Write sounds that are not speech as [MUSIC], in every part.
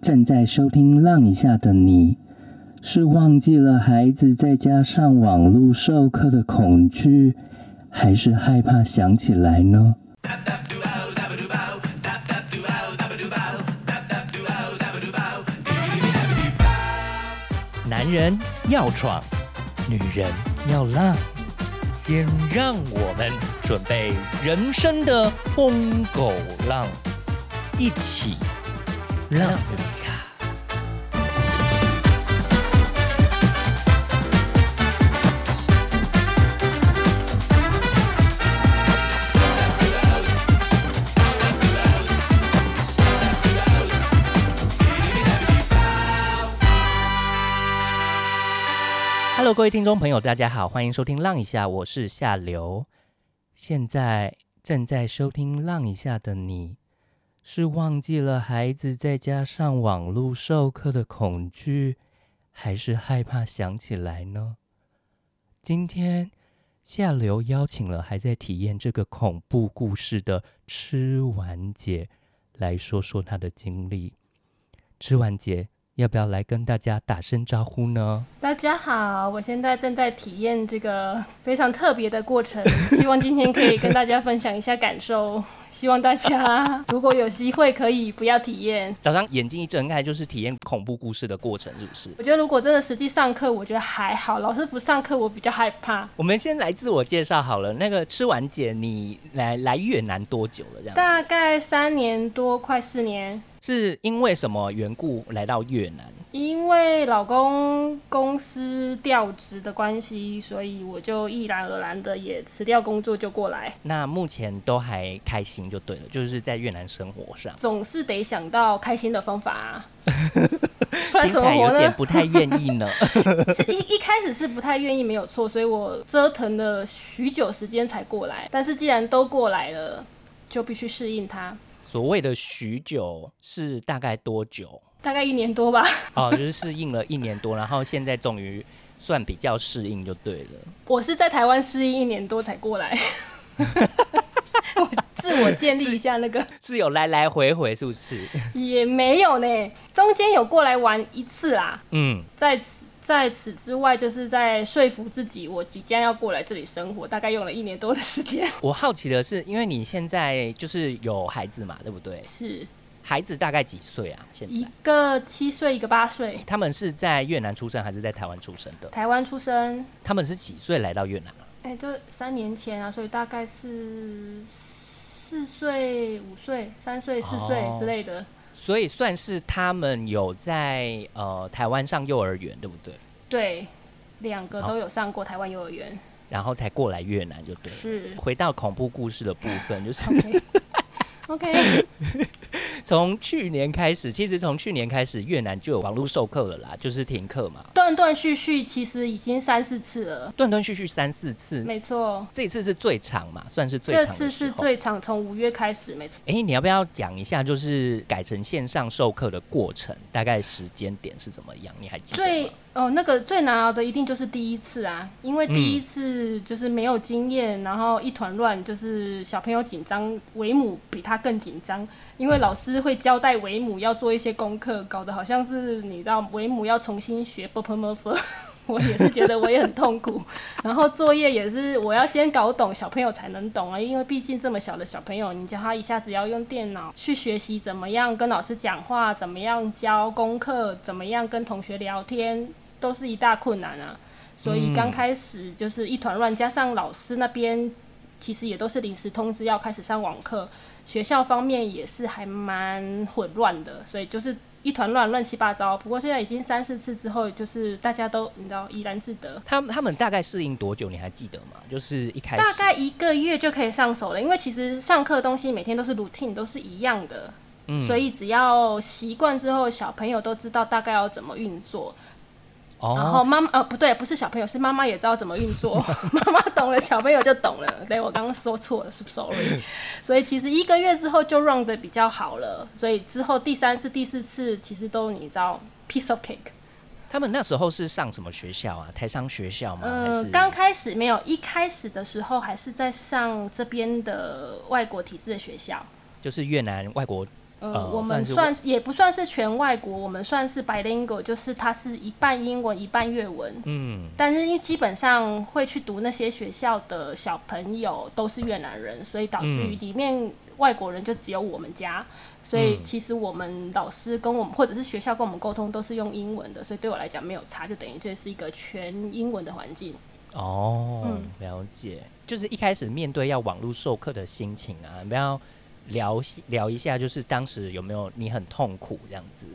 正在收听《浪一下》的你，是忘记了孩子在家上网络授课的恐惧，还是害怕想起来呢？男人要闯，女人要浪，先让我们准备人生的疯狗浪，一起浪一下。Hello，各位听众朋友，大家好，欢迎收听《浪一下》，我是夏流。现在正在收听《浪一下》的你，是忘记了孩子在家上网络授课的恐惧，还是害怕想起来呢？今天下流邀请了还在体验这个恐怖故事的吃完姐来说说她的经历。吃完姐。要不要来跟大家打声招呼呢？大家好，我现在正在体验这个非常特别的过程，[LAUGHS] 希望今天可以跟大家分享一下感受。[LAUGHS] 希望大家 [LAUGHS] 如果有机会可以不要体验。早上眼睛一睁开就是体验恐怖故事的过程，是不是？我觉得如果真的实际上课，我觉得还好。老师不上课，我比较害怕。我们先来自我介绍好了。那个吃完姐，你来来越南多久了？这样？大概三年多，快四年。是因为什么缘故来到越南？因为老公公司调职的关系，所以我就毅然而然的也辞掉工作就过来。那目前都还开心就对了，就是在越南生活上，总是得想到开心的方法，[LAUGHS] 不然怎么活呢？不太愿意呢。[LAUGHS] 一一开始是不太愿意，没有错，所以我折腾了许久时间才过来。但是既然都过来了，就必须适应它。所谓的许久是大概多久？大概一年多吧。哦，就是适应了一年多，然后现在终于算比较适应就对了。我是在台湾适应一年多才过来，[LAUGHS] 我自我建立一下那个。是有来来回回是不是？也没有呢，中间有过来玩一次啦。嗯，在此。在此之外，就是在说服自己，我即将要过来这里生活，大概用了一年多的时间。[LAUGHS] 我好奇的是，因为你现在就是有孩子嘛，对不对？是。孩子大概几岁啊？现在一个七岁，一个八岁。他们是在越南出生还是在台湾出生的？台湾出生。他们是几岁来到越南啊哎，就三年前啊，所以大概是四岁、五岁、三岁、四岁之类的。所以算是他们有在呃台湾上幼儿园，对不对？对，两个都有上过台湾幼儿园，然后才过来越南，就对。是回到恐怖故事的部分，就是 OK。[LAUGHS] 从去年开始，其实从去年开始，越南就有网络授课了啦，就是停课嘛。断断续续，其实已经三四次了。断断续续三四次，没错。这一次是最长嘛，算是最长。这次是最长，从五月开始，没错。哎，你要不要讲一下，就是改成线上授课的过程，大概时间点是怎么样？你还记得吗？哦，那个最难熬的一定就是第一次啊，因为第一次就是没有经验，然后一团乱，就是小朋友紧张，维母比他更紧张，因为老师会交代维母要做一些功课，搞得好像是你知道维母要重新学 b p m f，我也是觉得我也很痛苦，[LAUGHS] 然后作业也是我要先搞懂小朋友才能懂啊，因为毕竟这么小的小朋友，你叫他一下子要用电脑去学习怎么样跟老师讲话，怎么样教功课，怎么样跟同学聊天。都是一大困难啊，所以刚开始就是一团乱，加上老师那边其实也都是临时通知要开始上网课，学校方面也是还蛮混乱的，所以就是一团乱，乱七八糟。不过现在已经三四次之后，就是大家都你知道怡然自得。他们他们大概适应多久？你还记得吗？就是一开始大概一个月就可以上手了，因为其实上课东西每天都是 routine 都是一样的，所以只要习惯之后，小朋友都知道大概要怎么运作。然后妈妈呃不对，不是小朋友，是妈妈也知道怎么运作。[LAUGHS] 妈妈懂了，小朋友就懂了。对我刚刚说错了，是不是？Sorry。所以其实一个月之后就 run 的比较好了。所以之后第三次、第四次其实都你知道 piece of cake。他们那时候是上什么学校啊？台商学校吗？呃，刚开始没有，一开始的时候还是在上这边的外国体制的学校，就是越南外国。呃，呃我们算算也不算是全外国，我们算是 bilingual，就是它是一半英文一半粤文。嗯，但是因为基本上会去读那些学校的小朋友都是越南人，所以导致于嗯里面外国人就只有我们家。所以其实我们老师跟我们或者是学校跟我们沟通都是用英文的，所以对我来讲没有差，就等于这是一个全英文的环境。哦，嗯了解。就是一开始面对要网络授课的心情啊，你不要聊聊一下，就是当时有没有你很痛苦这样子？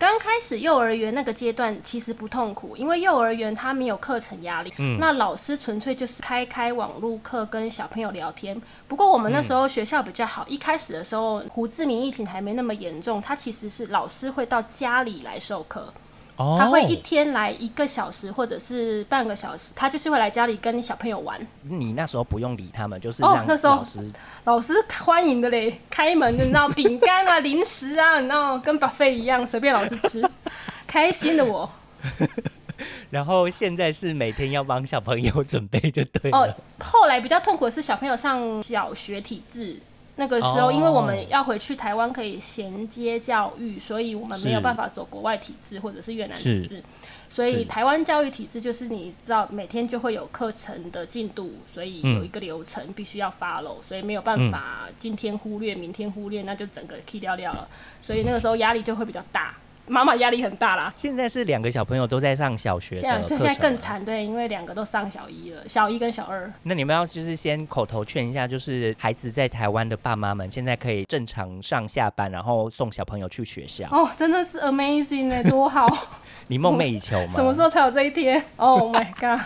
刚开始幼儿园那个阶段其实不痛苦，因为幼儿园他没有课程压力，嗯那老师纯粹就是开开网络课跟小朋友聊天。不过我们那时候学校比较好，一开始的时候胡志明疫情还没那么严重，他其实是老师会到家里来授课，哦他会一天来一个小时或者是半个小时，他就是会来家里跟小朋友玩。你那时候不用理他们，就是哦那时候老师老师欢迎的嘞，开门的，你知道饼干啊、零食啊，你知道跟 buffet 一样，随便老师吃，[LAUGHS] 开心的我。[LAUGHS] 然后现在是每天要帮小朋友准备就对了。哦，后来比较痛苦的是小朋友上小学体制。那个时候，哦因为我们要回去台湾可以衔接教育，所以我们没有办法走国外体制或者是越南体制。所以台湾教育体制就是你知道每天就会有课程的进度，所以有一个流程必须要 follow，所以没有办法今天忽略，明天忽略，那就整个 key 掉掉了。所以那个时候压力就会比较大，妈妈压力很大啦。现在是两个小朋友都在上小学的现在现在更了惨，对，因为两个都上小一了，小一跟小二。那你们要就是先口头劝一下，就是孩子在台湾的爸妈们，现在可以正常上下班，然后送小朋友去学校。哦，真的是 amazing 哎，多好！[LAUGHS] 你梦寐以求吗？[LAUGHS] 什么时候才有这一天？Oh my god！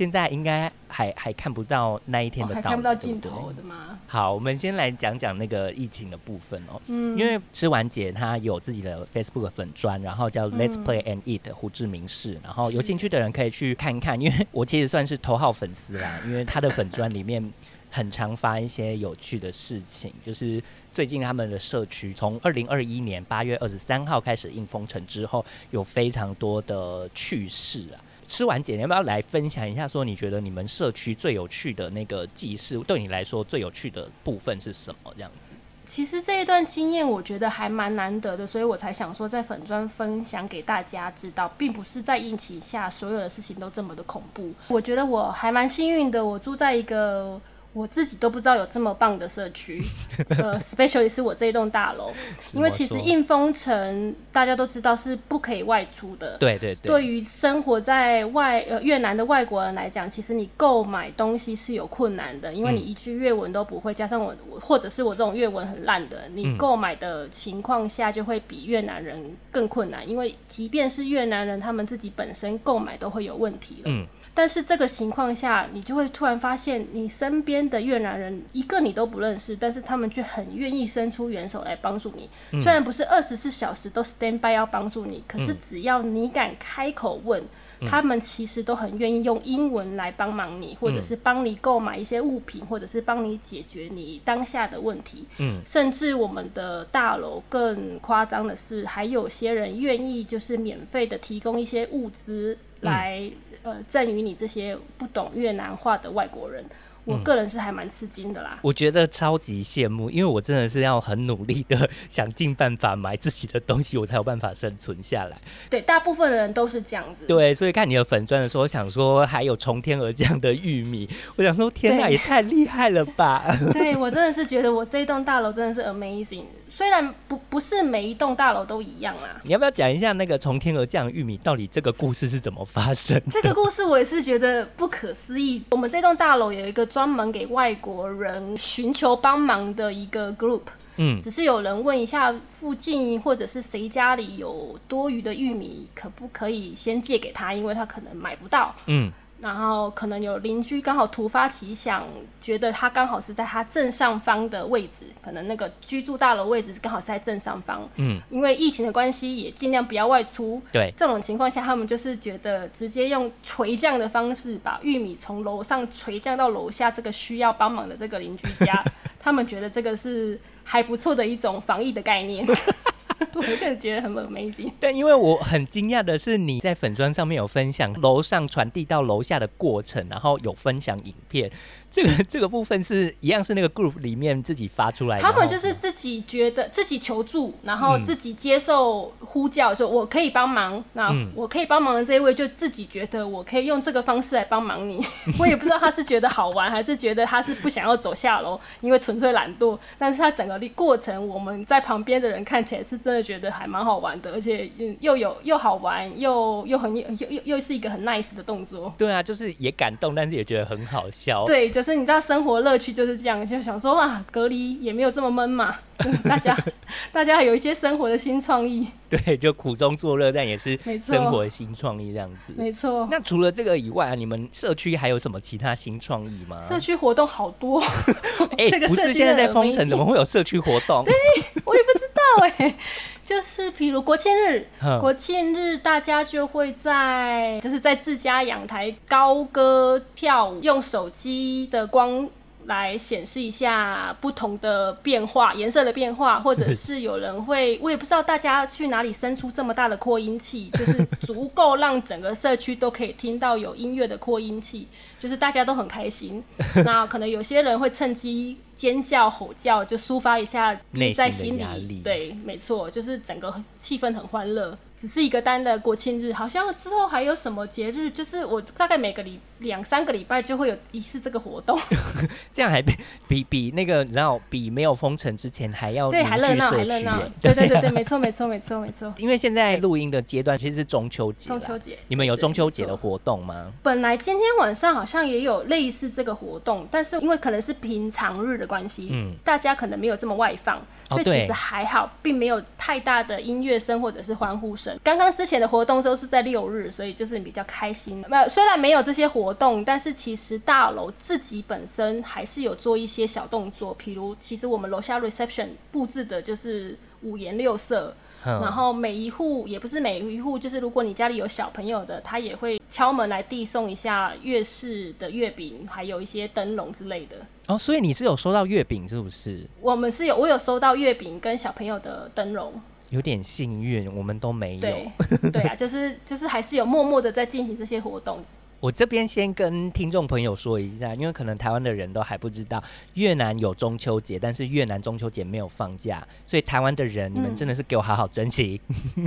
现在应该还还看不到那一天的到看不到尽头的吗？好，我们先来讲讲那个疫情的部分哦。嗯，因为吃完姐她有自己的 Facebook 粉砖，然后叫嗯 Let's Play and Eat 胡志明市，然后有兴趣的人可以去看看，因为 [LAUGHS] 我其实算是头号粉丝啦，因为他的粉砖里面很常发一些有趣的事情，就是最近他们的社区从二零二一年八月二十三号开始应封城之后，有非常多的趣事啊。吃完姐，你要不要来分享一下？说你觉得你们社区最有趣的那个祭事，对你来说最有趣的部分是什么？这样子。其实这一段经验我觉得还蛮难得的，所以我才想说在粉砖分享给大家知道，并不是在疫情下所有的事情都这么的恐怖。我觉得我还蛮幸运的，我住在一个我自己都不知道有这么棒的社区，[LAUGHS] 呃，especially 是我这一栋大楼，因为其实应封城大家都知道是不可以外出的，对对对，对于生活在外呃越南的外国人来讲，其实你购买东西是有困难的，因为你一句越文都不会，加上我我或者是我这种越文很烂的，你购买的情况下就会比越南人更困难，因为即便是越南人，他们自己本身购买都会有问题了。嗯但是这个情况下，你就会突然发现，你身边的越南人一个你都不认识，但是他们却很愿意伸出援手来帮助你。虽然不是二十四小时都 stand by 要帮助你，可是只要你敢开口问，他们其实都很愿意用英文来帮忙你，或者是帮你购买一些物品，或者是帮你解决你当下的问题。嗯，甚至我们的大楼更夸张的是，还有些人愿意就是免费的提供一些物资来、呃赠予你这些不懂越南话的外国人。我个人是还蛮吃惊的啦。我觉得超级羡慕，因为我真的是要很努力的想尽办法买自己的东西，我才有办法生存下来。对，大部分的人都是这样子。对，所以看你的粉钻的时候，我想说还有从天而降的玉米，我想说天哪，也太厉害了吧！[LAUGHS] [LAUGHS] 对我真的是觉得我这一栋大楼真的是 amazing，虽然不不是每一栋大楼都一样啦。你要不要讲一下那个从天而降的玉米到底这个故事是怎么发生？这个故事我也是觉得不可思议。我们这栋大楼有一个专门给外国人寻求帮忙的一个 group，嗯。只是有人问一下附近或者是谁家里有多余的玉米，可不可以先借给他，因为他可能买不到。嗯然后可能有邻居刚好突发奇想，觉得他刚好是在他正上方的位置，可能那个居住大楼位置刚好是在正上方。嗯，因为疫情的关系，也尽量不要外出。对，这种情况下，他们就是觉得直接用垂降的方式把玉米从楼上垂降到楼下这个需要帮忙的这个邻居家，[LAUGHS] 他们觉得这个是还不错的一种防疫的概念。[LAUGHS] [LAUGHS] [LAUGHS] 我个人觉得很 amazing。但因为我很惊讶的是，你在粉砖上面有分享楼上传递到楼下的过程，然后有分享影片。这个 [LAUGHS] 这个部分是一样是那个 group 里面自己发出来的，他们就是自己觉得自己求助，然后自己接受呼叫，说我可以帮忙。那我可以帮忙的这一位就自己觉得我可以用这个方式来帮忙你。[LAUGHS] 我也不知道他是觉得好玩，还是觉得他是不想要走下楼，因为纯粹懒惰。但是他整个过程，我们在旁边的人看起来是真的觉得还蛮好玩的，而且又有又好玩，又又很又又又是一个很 nice 的动作。对啊，就是也感动，但是也觉得很好笑。对。可是你知道生活乐趣就是这样，就想说哇，隔离也没有这么闷嘛，大家 [LAUGHS] 大家有一些生活的新创意。[LAUGHS] 对，就苦中作乐，但也是生活的新创意这样子。没错。那除了这个以外啊，你们社区还有什么其他新创意吗？社区活动好多。[LAUGHS] 哎，不是现在在封城，怎么会有社区活动？对，我也不知道哎。就是譬如国庆日，国庆日大家就会在就是在自家阳台高歌跳舞，用手机的光。来显示一下不同的变化，颜色的变化，或者是有人会，[LAUGHS] 我也不知道大家去哪里生出这么大的扩音器，就是足够让整个社区都可以听到有音乐的扩音器，就是大家都很开心。那可能有些人会趁机尖叫吼叫，就抒发一下在心里。对，没错，就是整个气氛很欢乐。只是一个单的国庆日，好像之后还有什么节日？就是我大概每个礼两三个礼拜就会有一次这个活动，[LAUGHS] 这样还比比比那个然后比没有封城之前还要对还热闹还热闹，对对对对，没错没错没错没错。因为现在录音的阶段其实是中秋节，中秋节你们有中秋节的活动吗？本来今天晚上好像也有类似这个活动，但是因为可能是平常日的关系，嗯，大家可能没有这么外放。所以其实还好，并没有太大的音乐声或者是欢呼声。刚刚之前的活动都是在六日，所以就是比较开心。那，虽然没有这些活动，但是其实大楼自己本身还是有做一些小动作，譬如其实我们楼下 reception 布置的就是五颜六色。然后每一户也不是每一户，就是如果你家里有小朋友的，他也会敲门来递送一下月式的月饼，还有一些灯笼之类的。哦，所以你是有收到月饼是不是？我们是有，我有收到月饼跟小朋友的灯笼。有点幸运，我们都没有。对，对啊，[LAUGHS] 就是就是还是有默默的在进行这些活动。我这边先跟听众朋友说一下，因为可能台湾的人都还不知道，越南有中秋节，但是越南中秋节没有放假，所以台湾的人，你们真的是给我好好珍惜，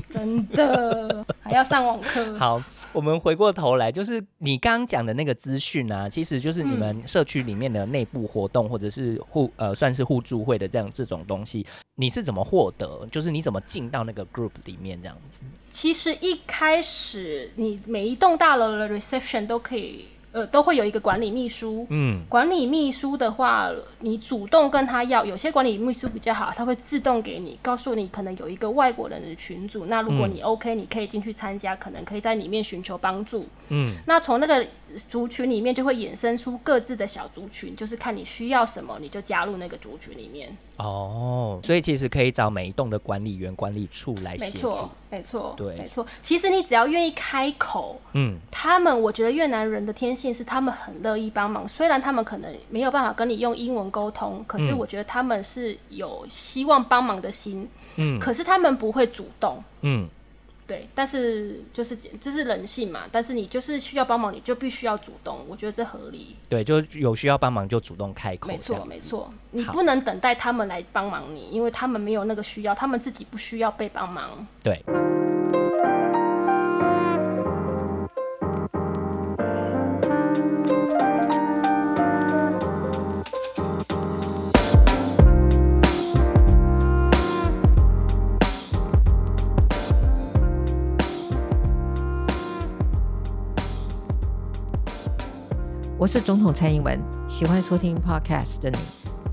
真的还要上网课。[LAUGHS] 好，我们回过头来，就是你刚刚讲的那个资讯啊，其实就是你们社区里面的内部活动，或者是互呃算是互助会的这样这种东西，你是怎么获得？就是你怎么进到那个 group 里面这样子？其实一开始，你每一栋大楼的 reception。都可以，呃，都会有一个管理秘书。嗯，管理秘书的话，你主动跟他要，有些管理秘书比较好，他会自动给你，告诉你可能有一个外国人的群组，那如果你 OK，你可以进去参加，可能可以在里面寻求帮助。嗯，那从那个族群里面就会衍生出各自的小族群，就是看你需要什么，你就加入那个族群里面。哦，所以其实可以找每一栋的管理员、管理处来协助。没错，没错，对，没错。其实你只要愿意开口，嗯，他们，我觉得越南人的天性是他们很乐意帮忙。虽然他们可能没有办法跟你用英文沟通，可是我觉得他们是有希望帮忙的心。嗯，可是他们不会主动。嗯。对，但是就是这是人性嘛，但是你就是需要帮忙，你就必须要主动，我觉得这合理。对，就有需要帮忙就主动开口。没错，没错，你不能等待他们来帮忙你，因为他们没有那个需要，他们自己不需要被帮忙。对。我是总统蔡英文，喜欢收听 Podcast 的你，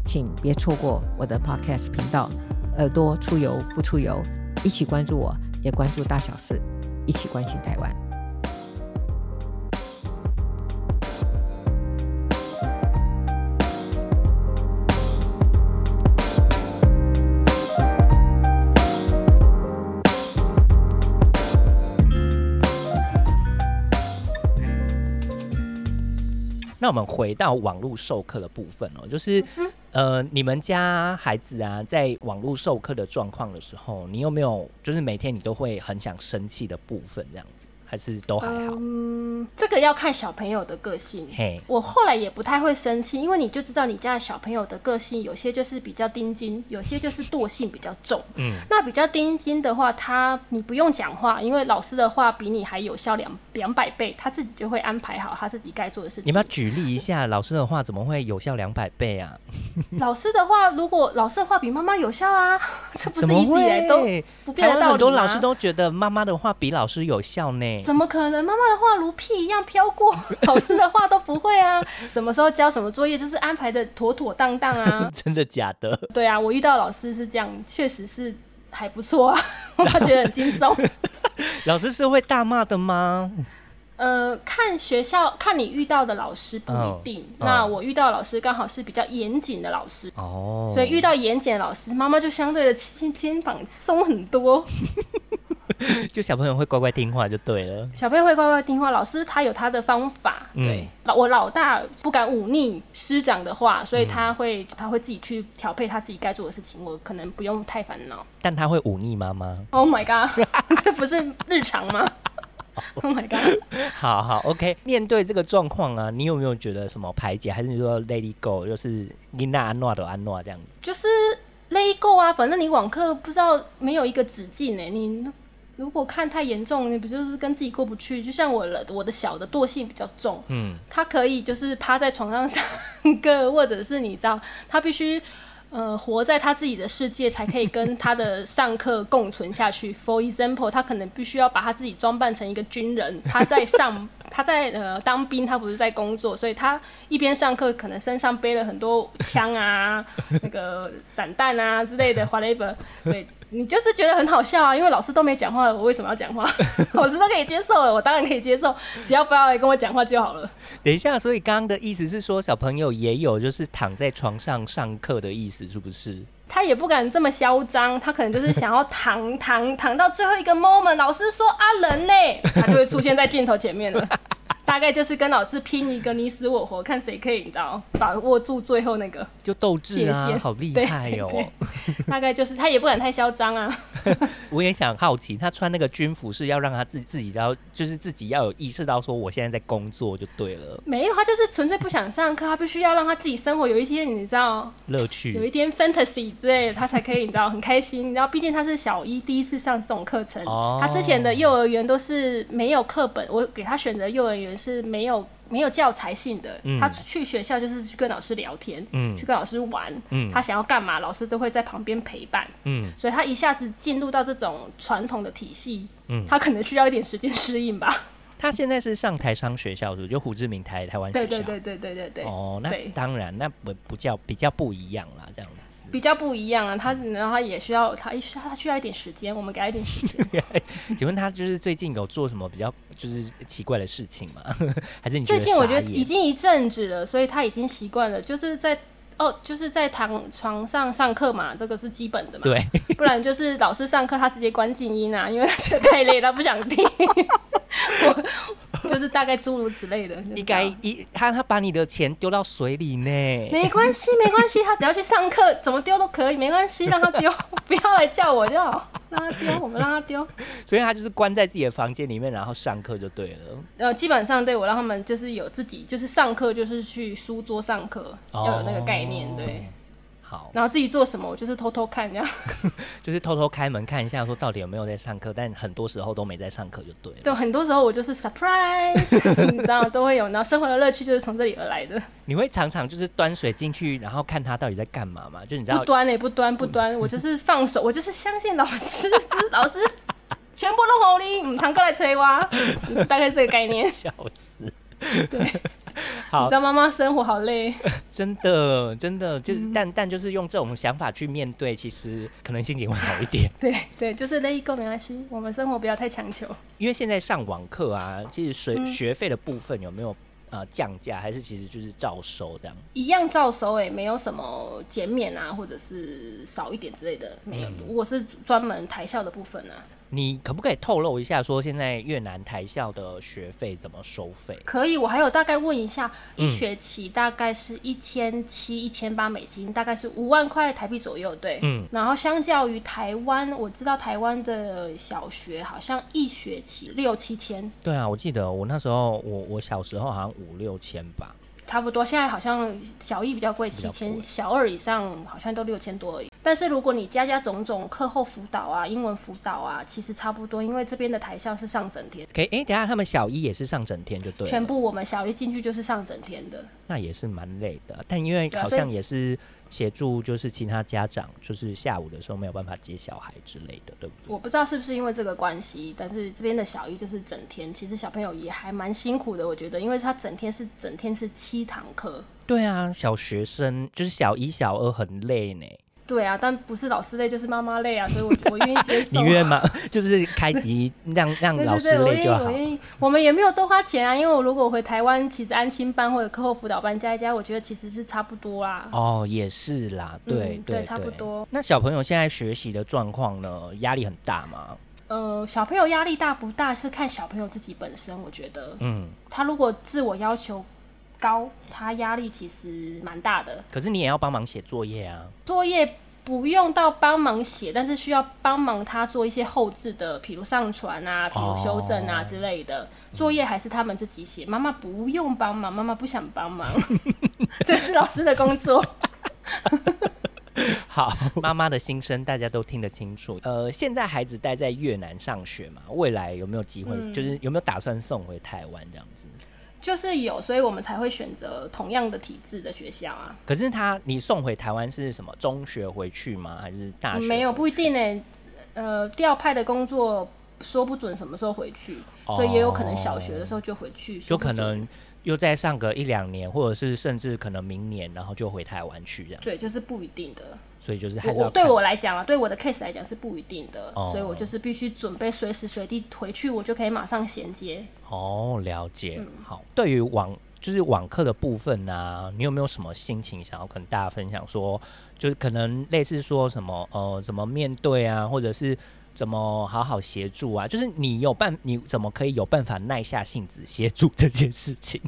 请别错过我的 Podcast 频道。耳朵出游不出游，一起关注我，也关注大小事，一起关心台湾。那我们回到网络授课的部分哦，就是呃，你们家孩子啊，在网络授课的状况的时候，你有没有就是每天你都会很想生气的部分这样子？还是都还好？嗯，这个要看小朋友的个性。嘿，我后来也不太会生气，因为你就知道你家的小朋友的个性，有些就是比较钉钉，有些就是惰性比较重。嗯，那比较钉钉的话，他你不用讲话，因为老师的话比你还有效两两百倍，他自己就会安排好他自己该做的事情。你们要举例一下，老师的话怎么会有效两百倍啊？老师的话，如果老师的话比妈妈有效啊，[LAUGHS] 这不是一直以来都？不变的道理吗老师都觉得妈妈的话比老师有效呢。怎么可能？妈妈的话如屁一样飘过，[LAUGHS] 老师的话都不会啊。什么时候交什么作业，就是安排的妥妥当当啊。[LAUGHS] 真的假的？对啊，我遇到老师是这样，确实是还不错啊，[LAUGHS] 他觉得很轻松。老师是会大骂的吗？呃，看学校，看你遇到的老师不一定。嗯那嗯我遇到老师刚好是比较严谨的老师，哦，所以遇到严谨的老师，妈妈就相对的肩肩膀松很多。[LAUGHS] 就小朋友会乖乖听话就对了。小朋友会乖乖听话，老师他有他的方法。嗯对，老我老大不敢忤逆师长的话，所以他会、他会自己去调配他自己该做的事情，我可能不用太烦恼。但他会忤逆妈妈。Oh my god，这不是日常吗？[LAUGHS] Oh my god，好好，OK。面对这个状况啊，你有没有觉得什么排解，还是你说 Lady Go，就是你那安诺的安诺这样子？就是勒够啊，反正你网课不知道没有一个止境呢、你如果看太严重，你不就是跟自己过不去？就像我了，我的小的惰性比较重，嗯，他可以就是趴在床上上课，或者是你知道，他必须呃活在他自己的世界，才可以跟他的上课共存下去。[LAUGHS] For example，他可能必须要把他自己装扮成一个军人，[LAUGHS] 他在上他在呃当兵，他不是在工作，所以他一边上课，可能身上背了很多枪啊、[LAUGHS] 那个散弹啊之类的 whatever，对。你就是觉得很好笑啊，因为老师都没讲话了，我为什么要讲话？[LAUGHS] 老师都可以接受了，我当然可以接受，只要不要来跟我讲话就好了。等一下，所以刚刚的意思是说，小朋友也有就是躺在床上上课的意思，是不是？他也不敢这么嚣张，他可能就是想要躺躺躺到最后一个 moment，老师说啊人呢，他就会出现在镜头前面了。大概就是跟老师拼一个你死我活，看谁可以你知道把握住最后那个就斗志啊，好厉害哦！对大概就是他也不敢太嚣张啊。[LAUGHS] 我也想好奇，他穿那个军服是要让他自自己要，就是自己要有意识到说我现在在工作就对了，没有，他就是纯粹不想上课，他必须要让他自己生活有一天你知道乐趣有。一点 fantasy 之类的，他才可以你知道很开心。你知道，毕竟他是小一第一次上这种课程，哦他之前的幼儿园都是没有课本，我给他选择幼儿园是没有没有教材性的，嗯他去学校就是去跟老师聊天，嗯去跟老师玩，嗯他想要干嘛，老师都会在旁边陪伴。嗯，所以他一下子进入到这种传统的体系，嗯他可能需要一点时间适应吧。[LAUGHS] 他现在是上台商学校，是就胡志明台台湾学校。对对对对对对对，哦，那当然，那不不叫比较不一样啦，这样子。比较不一样啊。他然后他也需要他需要他需要一点时间，我们给他一点时间。[LAUGHS] 请问他就是最近有做什么比较就是奇怪的事情吗？[LAUGHS] 还是你最近我觉得已经一阵子了，所以他已经习惯了，就是在哦，就是在躺床上上课嘛，这个是基本的嘛。对，不然就是老师上课他直接关静音啊，因为他觉得太累了，他不想听。[LAUGHS] 我就是大概诸如此类的。[LAUGHS] 应该一他他把你的钱丢到水里呢。没关系，没关系，他只要去上课，怎么丢都可以，没关系，让他丢，[LAUGHS] 不要来叫我就好，让他丢，我们让他丢。所以他就是关在自己的房间里面，然后上课就对了。呃，基本上对我让他们就是有自己，就是上课就是去书桌上课，要有那个概念，对。好，然后自己做什么，我就是偷偷看这样。[LAUGHS] 就是偷偷开门看一下，说到底有没有在上课，但很多时候都没在上课就对了。对，很多时候我就是 surprise，[LAUGHS] 你知道都会有，然后生活的乐趣就是从这里而来的。你会常常就是端水进去，然后看他到底在干嘛嘛？就你知道，不端呢、不端不端，我就是放手，我就是相信老师，就是老师 [LAUGHS] 全部都好你，唔堂过来催我，大概这个概念。笑死。对，你知，道妈妈生活好累，[LAUGHS] 真的真的就是，嗯但但就是用这种想法去面对，其实可能心情会好一点。[LAUGHS] 对对，就是累够没关系，我们生活不要太强求。因为现在上网课啊，其实学嗯学费的部分有没有呃降价，还是其实就是照收这样？一样照收诶、没有什么减免啊，或者是少一点之类的，没有。如果是专门台校的部分啊，你可不可以透露一下，说现在越南台校的学费怎么收费？可以，我还有大概问一下，嗯一学期大概是一千七、一千八美金，大概是五万块台币左右，对。嗯，然后相较于台湾，我知道台湾的小学好像一学期六七千，对啊，我记得我那时候我我小时候好像五六千吧。差不多。现在好像小一比较贵，比较贵七千；小二以上好像都六千多而已。但是如果你加加种种课后辅导啊、英文辅导啊，其实差不多，因为这边的台校是上整天，可以，哎、等下他们小一也是上整天就对了，全部我们小一进去就是上整天的。那也是蛮累的。但因为好像也是协助，就是其他家长，就是下午的时候没有办法接小孩之类的，对不对？我不知道是不是因为这个关系，但是这边的小一就是整天，其实小朋友也还蛮辛苦的，我觉得，因为他整天是整天是七堂课。对啊，小学生就是小一、小二很累呢。对啊，但不是老师累就是妈妈累啊，所以我我愿意接受。[LAUGHS] 你愿吗？[LAUGHS] 就是开集让让老师我愿意，累就好我。愿意。我们也没有多花钱啊，因为我如果回台湾，其实安亲班或者课后辅导班加一加，我觉得其实是差不多啦。哦，也是啦，对、对嗯对差不多。那小朋友现在学习的状况呢？压力很大吗？呃，小朋友压力大不大是看小朋友自己本身，我觉得嗯，他如果自我要求高，他压力其实蛮大的。可是你也要帮忙写作业啊。作业不用到帮忙写，但是需要帮忙他做一些后置的，比如上传啊，比如修正啊哦之类的。作业还是他们自己写，妈妈不用帮忙，妈妈不想帮忙，[LAUGHS] 这是老师的工作。[LAUGHS] 好，妈妈的心声大家都听得清楚。呃，现在孩子待在越南上学嘛，未来有没有机会？嗯就是有没有打算送回台湾这样子？就是有，所以我们才会选择同样的体制的学校啊。可是他，你送回台湾是什么？中学回去吗？还是大学？没有，不一定呢、呃，调派的工作说不准什么时候回去，哦所以也有可能小学的时候就回去，就可能又再上个一两年，或者是甚至可能明年，然后就回台湾去这样。对，就是不一定的。所以就是还是我对我来讲啊，对我的 case 来讲是不一定的，哦所以我就是必须准备随时随地回去，我就可以马上衔接。哦，了解。嗯好，对于网就是网课的部分呢、你有没有什么心情想要跟大家分享说？就是可能类似说什么呃，怎么面对啊，或者是怎么好好协助啊？就是你有办，你怎么可以有办法耐下性子协助这件事情？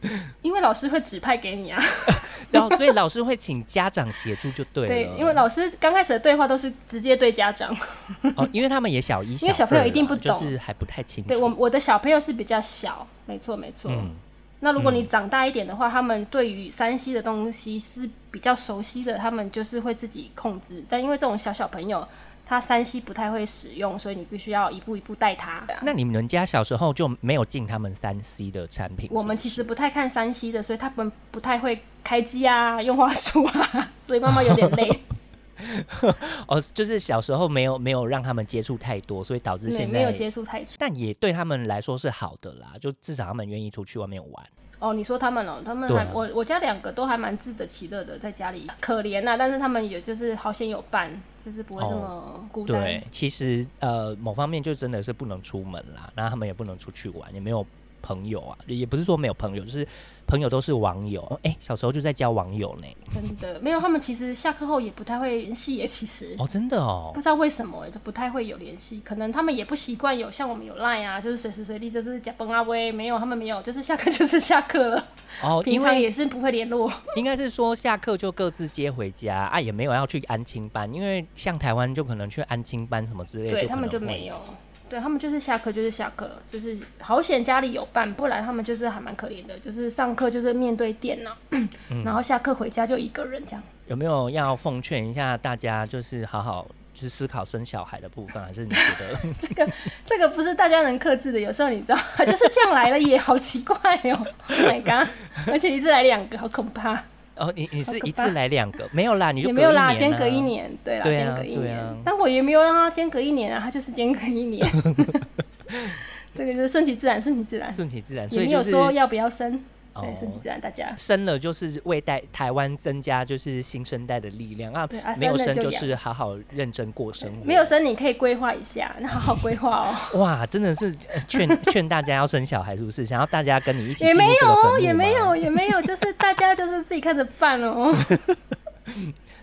[LAUGHS] 因为老师会指派给你啊，[LAUGHS] 然后，所以老师会请家长协助就对了。对，因为老师刚开始的对话都是直接对家长，哦，因为他们也小一，[LAUGHS] 因为小朋友一定不懂就懂是还不太清楚。对我我的小朋友是比较小，没错没错。嗯，那如果你长大一点的话，他们对于山西的东西是比较熟悉的，他们就是会自己控制。但因为这种小小朋友，他山西不太会使用，所以你必须要一步一步带他。那你们家小时候就没有进他们三 C 的产品？我们其实不太看山西的，所以他们不太会开机啊、用话术啊，[LAUGHS] 所以妈妈有点累，[LAUGHS] 哦，就是小时候没有没有让他们接触太多，所以导致现在没有，接触太多。但也对他们来说是好的啦，就至少他们愿意出去外面玩。哦，你说他们哦，他们还我我家两个都还蛮自得其乐的，在家里可怜呐、但是他们也就是好险有伴，就是不会这么孤单。对，其实呃某方面就真的是不能出门啦，然后他们也不能出去玩，也没有朋友啊，也不是说没有朋友，就是朋友都是网友。哎、小时候就在交网友呢。真的没有，他们其实下课后也不太会联系耶，其实。哦，真的哦不，知道为什么都不太会有联系，可能他们也不习惯有像我们有 line 啊，就是随时随地就是假崩啊喂，没有，他们没有，就是下课就是下课了，哦，[LAUGHS] 平常也是不会联络。应该是说下课就各自接回家啊，也没有要去安亲班，因为像台湾就可能去安亲班什么之类的，对他们就没有，对他们就是下课就是下课了，就是好险家里有伴，不然他们就是还蛮可怜的，就是上课就是面对电脑，嗯然后下课回家就一个人这样。有没有要奉劝一下大家，就是好好去思考生小孩的部分，还是你觉得？[LAUGHS] 这个这个不是大家能克制的，有时候你知道，[LAUGHS] 就是这样来了也好奇怪哦，[LAUGHS] Oh my god！而且一次来两个，好可怕。哦，你你是一次来两个，没有啦，你就也没有啦，间隔一。年，对啦，对啊间隔一年。啊但我也没有让他间隔一年啊，他就是间隔一年。[LAUGHS] 这个就是顺其自然，顺其自然，顺其自然，也没有所以就是说要不要生，哦对，顺其自然，大家。生了就是为代台湾增加就是新生代的力量啊对啊，没有生就是好好认真过生活。没有生你可以规划一下，那好好规划哦。[LAUGHS] 哇，真的是呃劝 [LAUGHS] 劝大家要生小孩，是不是？想要大家跟你一起也没有也没有，也没有，就是大家就是自己看着办哦。[LAUGHS]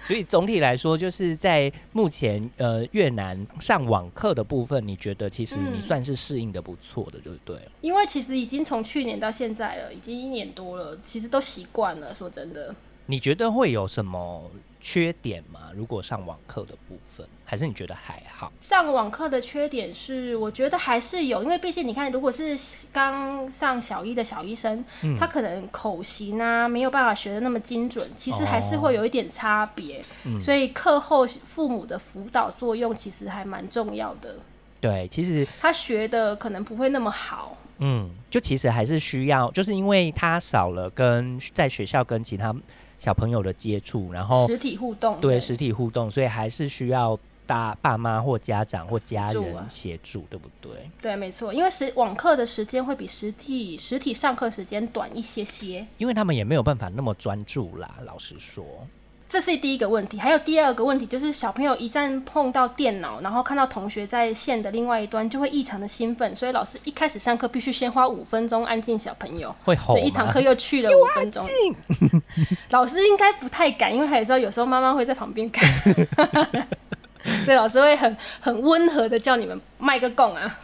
所以总体来说，就是在目前呃越南上网课的部分，你觉得其实你嗯算是适应的不错的，对不对？因为其实已经从去年到现在了，已经一年多了，其实都习惯了。说真的，你觉得会有什么缺点吗？如果上网课的部分，还是你觉得还好？上网课的缺点是，我觉得还是有，因为毕竟你看，如果是刚上小一的小医生，嗯他可能口型啊没有办法学的那么精准，其实还是会有一点差别。嗯所以课后父母的辅导作用其实还蛮重要的。对，其实他学的可能不会那么好，嗯，就其实还是需要，就是因为他少了跟在学校跟其他小朋友的接触，然后实体互动对实体互动，所以还是需要大爸妈或家长或家人助啊协助，对不对？对，没错，因为实网课的时间会比实体实体上课时间短一些些，因为他们也没有办法那么专注啦。老实说，这是第一个问题。还有第二个问题就是小朋友一旦碰到电脑，然后看到同学在线的另外一端，就会异常的兴奋，所以老师一开始上课必须先花五分钟安静小朋友。会吼所以一堂课？又去了五分钟，老师应该不太敢，因为还知道有时候妈妈会在旁边看，[LAUGHS] [LAUGHS] 所以老师会很很温和的叫你们卖个供啊。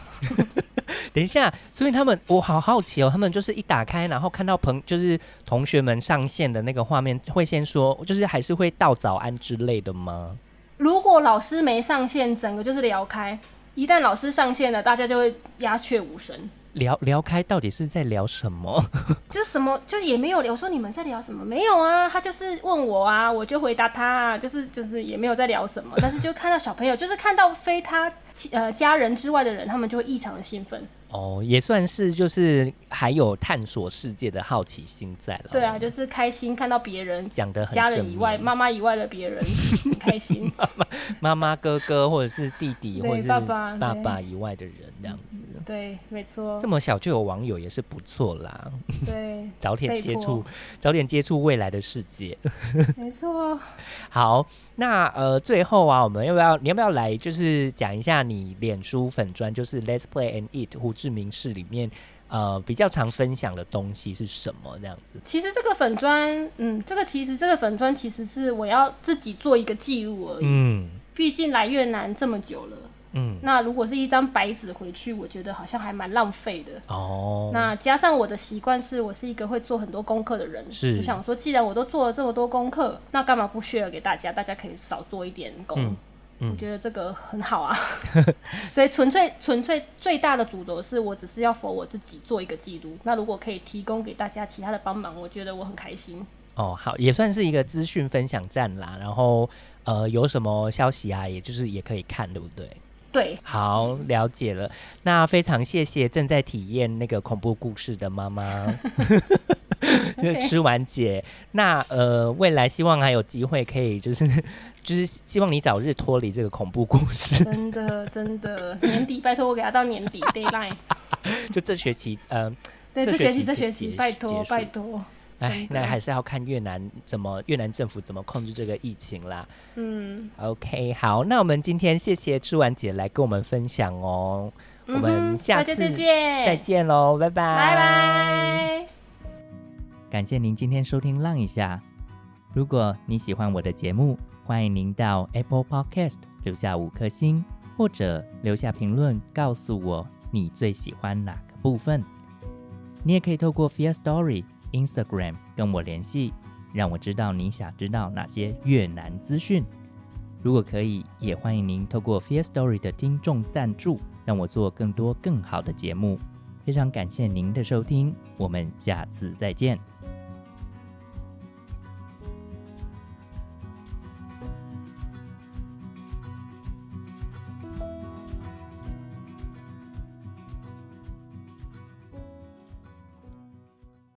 [LAUGHS] 等一下，所以他们我好好奇哦，他们就是一打开，然后看到朋就是同学们上线的那个画面，会先说，就是还是会道早安之类的吗？如果老师没上线，整个就是聊开；一旦老师上线了，大家就会鸦雀无声。聊聊开到底是在聊什么？[LAUGHS] 就什么就也没有聊，我说你们在聊什么？没有啊，他就是问我啊，我就回答他啊，就是就是也没有在聊什么，但是就看到小朋友，就是看到非他呃家人之外的人，他们就会异常的兴奋。哦，也算是就是还有探索世界的好奇心在了。对啊，就是开心看到别人讲的很家人以外、妈妈以外的别人 [LAUGHS] 开心。妈妈、哥哥或者是弟弟或者是爸爸爸爸以外的人这样子。对，没错这，么小就有网友也是不错啦，对，[LAUGHS] 早点接触，早点接触未来的世界。没错。[LAUGHS] 好，那呃，最后啊，我们要不要你要不要来就是讲一下你脸书粉砖，就是 Let's Play and Eat 胡志明市里面呃比较常分享的东西是什么？这样子。其实这个粉砖，嗯，这个其实这个粉砖其实是我要自己做一个记录而已。嗯毕竟来越南这么久了，嗯，那如果是一张白纸回去，我觉得好像还蛮浪费的。哦，那加上我的习惯是我是一个会做很多功课的人，是我想说，既然我都做了这么多功课，那干嘛不 share 给大家？大家可以少做一点功。嗯嗯我觉得这个很好啊，[LAUGHS] 所以纯粹纯粹最大的主轴是我只是要否我自己做一个记录。那如果可以提供给大家其他的帮忙，我觉得我很开心。哦，好，也算是一个资讯分享站啦。然后呃，有什么消息啊，也就是也可以看，对不对？对，好，了解了。那非常谢谢正在体验那个恐怖故事的妈妈，[LAUGHS] 就是 OK 吃完姐。那呃，未来希望还有机会可以，就是 [LAUGHS] 就是希望你早日脱离这个恐怖故事。真的真的，年底拜托我给他到年底 deadline。[LAUGHS] 就这学期，呃，对，这学期这学期拜托拜托。哎那还是要看越南怎么越南政府怎么控制这个疫情啦。嗯，OK，好，那我们今天谢谢吃完姐来跟我们分享哦。我们下次再见喽，拜拜，拜拜。感谢您今天收听《浪一下》。如果你喜欢我的节目，欢迎您到 Apple Podcast 留下五颗星，或者留下评论告诉我你最喜欢哪个部分。你也可以透过 Fear Story Instagram 跟我联系，让我知道你想知道哪些越南资讯。如果可以，也欢迎您透过 Fear Story 的听众赞助，让我做更多更好的节目。非常感谢您的收听，我们下次再见。